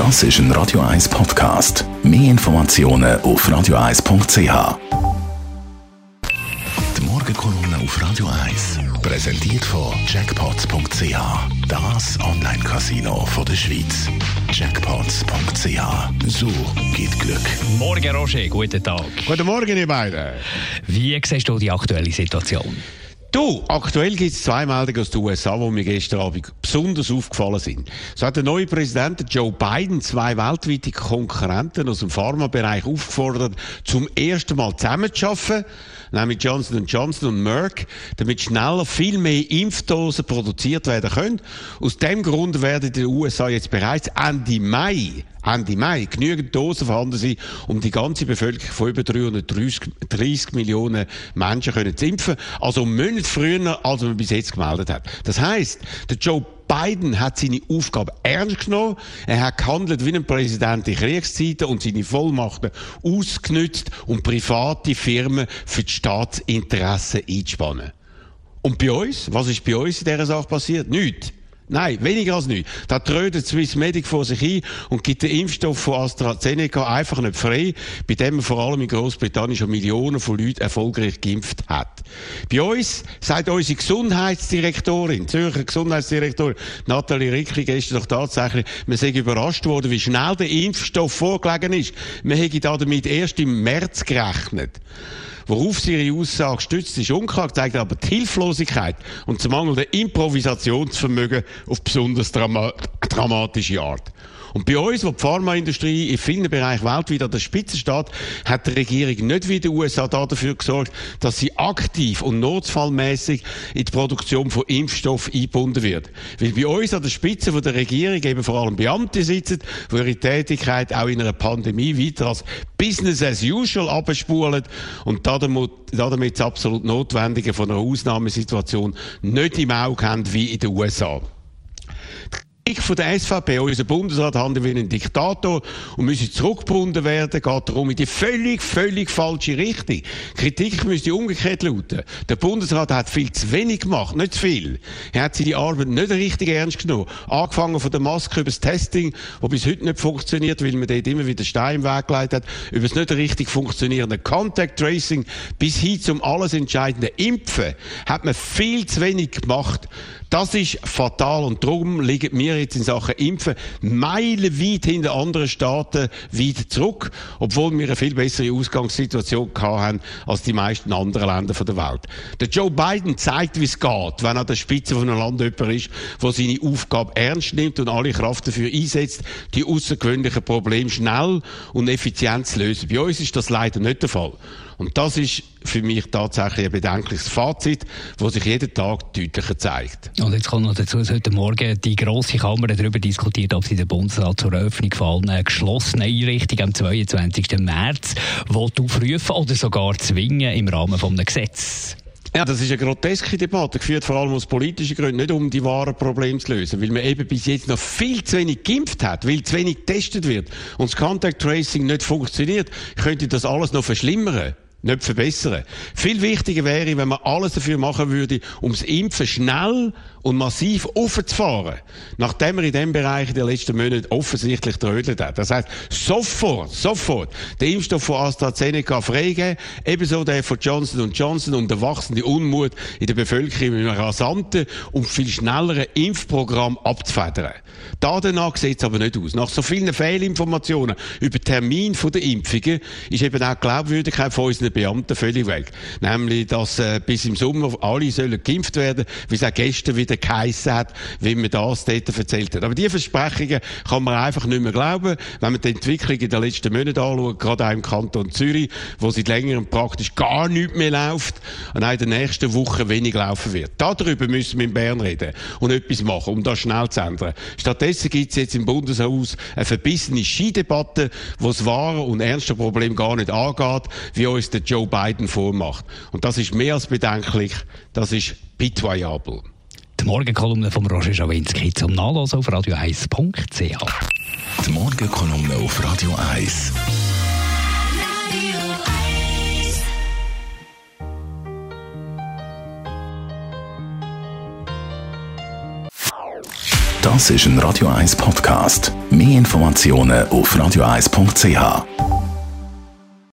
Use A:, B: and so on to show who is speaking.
A: Das ist ein Radio 1 Podcast. Mehr Informationen auf radio1.ch. Die Morgenkolumne auf Radio 1 präsentiert von Jackpots.ch. Das Online-Casino der Schweiz. Jackpots.ch. So geht Glück.
B: Morgen, Roger. Guten Tag.
C: Guten Morgen, ihr beiden.
B: Wie siehst du die aktuelle Situation?
C: Du, aktuell gibt es zwei Meldungen aus den USA, die mir gestern Abend besonders aufgefallen sind. So hat der neue Präsident Joe Biden zwei weltweite Konkurrenten aus dem Pharmabereich aufgefordert, zum ersten Mal zusammenzuarbeiten, nämlich Johnson Johnson und Merck, damit schneller viel mehr Impfdosen produziert werden können. Aus dem Grund werden in den USA jetzt bereits Ende Mai Ende Mai genügend Dosen vorhanden sein, um die ganze Bevölkerung von über 330 Millionen Menschen zu impfen. Also einen Monat früher, als man bis jetzt gemeldet hat. Das heisst, der Joe Biden hat seine Aufgabe ernst genommen. Er hat gehandelt wie ein Präsident in Kriegszeiten und seine Vollmachten ausgenützt, um private Firmen für die Staatsinteressen einzuspannen. Und bei uns? Was ist bei uns in dieser Sache passiert? Nichts. Nein, weniger als nichts. Da trödet Swissmedic vor sich hin und gibt den Impfstoff von AstraZeneca einfach nicht frei, bei dem man vor allem in Großbritannien schon Millionen von Leuten erfolgreich geimpft hat. Bei uns sagt unsere Gesundheitsdirektorin, Zürcher Gesundheitsdirektorin Nathalie Rickli gestern doch tatsächlich, man sei überrascht worden, wie schnell der Impfstoff vorgelegen ist. Man hätte damit erst im März gerechnet. Worauf sie ihre Aussage stützt, ist unklar, zeigt aber die Hilflosigkeit und das mangelnde Improvisationsvermögen auf besonders drama dramatische Art. Und bei uns, wo die Pharmaindustrie in vielen Bereichen weltweit an der Spitze steht, hat die Regierung nicht wie die USA dafür gesorgt, dass sie aktiv und notfallmäßig in die Produktion von Impfstoff eingebunden wird. Weil bei uns an der Spitze von der Regierung eben vor allem Beamte sitzen, die ihre Tätigkeit auch in einer Pandemie weiter als Business as usual abspulen und damit, damit das absolut Notwendige von einer Ausnahmesituation nicht im Auge haben wie in den USA. Kritik von der SVP, unser Bundesrat handelt wie ein Diktator und müsse zurückgebunden werden, geht darum in die völlig, völlig falsche Richtung. Kritik müsste umgekehrt lauten. Der Bundesrat hat viel zu wenig gemacht, nicht zu viel. Er hat seine Arbeit nicht richtig ernst genommen. Angefangen von der Maske über das Testing, wo bis heute nicht funktioniert, weil man dort immer wieder Stein im Weg geleitet hat, über das nicht richtig funktionierende Contact Tracing, bis hin zum alles entscheidenden Impfen, hat man viel zu wenig gemacht. Das ist fatal und darum liegen wir jetzt in Sachen Impfen meilenweit hinter anderen Staaten weit zurück, obwohl wir eine viel bessere Ausgangssituation haben als die meisten anderen Länder der Welt. Der Joe Biden zeigt, wie es geht, wenn er an der Spitze von einem Land jemand ist, der seine Aufgabe ernst nimmt und alle Kraft dafür einsetzt, die außergewöhnlichen Probleme schnell und effizient zu lösen. Bei uns ist das leider nicht der Fall. Und das ist für mich tatsächlich ein bedenkliches Fazit, das sich jeden Tag deutlicher zeigt.
B: Und jetzt kommt noch dazu, dass heute Morgen die grosse Kammer darüber diskutiert, ob sie den Bundesrat zur Eröffnung von allen geschlossenen Einrichtungen am 22. März aufrufen oder sogar zwingen im Rahmen eines Gesetzes.
C: Ja, das ist eine groteske Debatte, geführt vor allem aus politischen Gründen, nicht um die wahren Probleme zu lösen, weil man eben bis jetzt noch viel zu wenig geimpft hat, weil zu wenig getestet wird und das Contact Tracing nicht funktioniert, könnte das alles noch verschlimmern nicht verbessern. Viel wichtiger wäre, wenn man alles dafür machen würde, um das Impfen schnell und massiv aufzufahren, nachdem er in dem Bereich in den letzten Monaten offensichtlich trödelt hat. Das heißt, sofort, sofort den Impfstoff von AstraZeneca freigeben, ebenso der von Johnson Johnson und der wachsende Unmut in der Bevölkerung mit einem rasanten und viel schnelleren Impfprogramm abzufedern. Da danach sieht es aber nicht aus. Nach so vielen Fehlinformationen über Termin der Impfungen ist eben auch die Glaubwürdigkeit von unseren Beamten völlig weg. Nämlich, dass äh, bis im Sommer alle sollen geimpft werden, wie es auch gestern wieder geheissen hat, wie man das dort erzählt hat. Aber diese Versprechungen kann man einfach nicht mehr glauben, wenn man die Entwicklung in den letzten Monaten anschaut, gerade auch im Kanton Zürich, wo seit längerem praktisch gar nichts mehr läuft und auch in den nächsten Wochen wenig laufen wird. Darüber müssen wir in Bern reden und etwas machen, um das schnell zu ändern. Stattdessen gibt es jetzt im Bundeshaus eine verbissene Skidebatte, wo das wahre und ernste Problem gar nicht angeht, wie uns der Joe Biden vormacht. Und das ist mehr als bedenklich, das ist pitoyabel.
B: Die Morgenkolumne von Roger Schawinski zum Nachlesen auf radio1.ch.
A: Die Morgenkolumne auf Radio 1. Das ist ein Radio 1 Podcast. Mehr Informationen auf radio1.ch.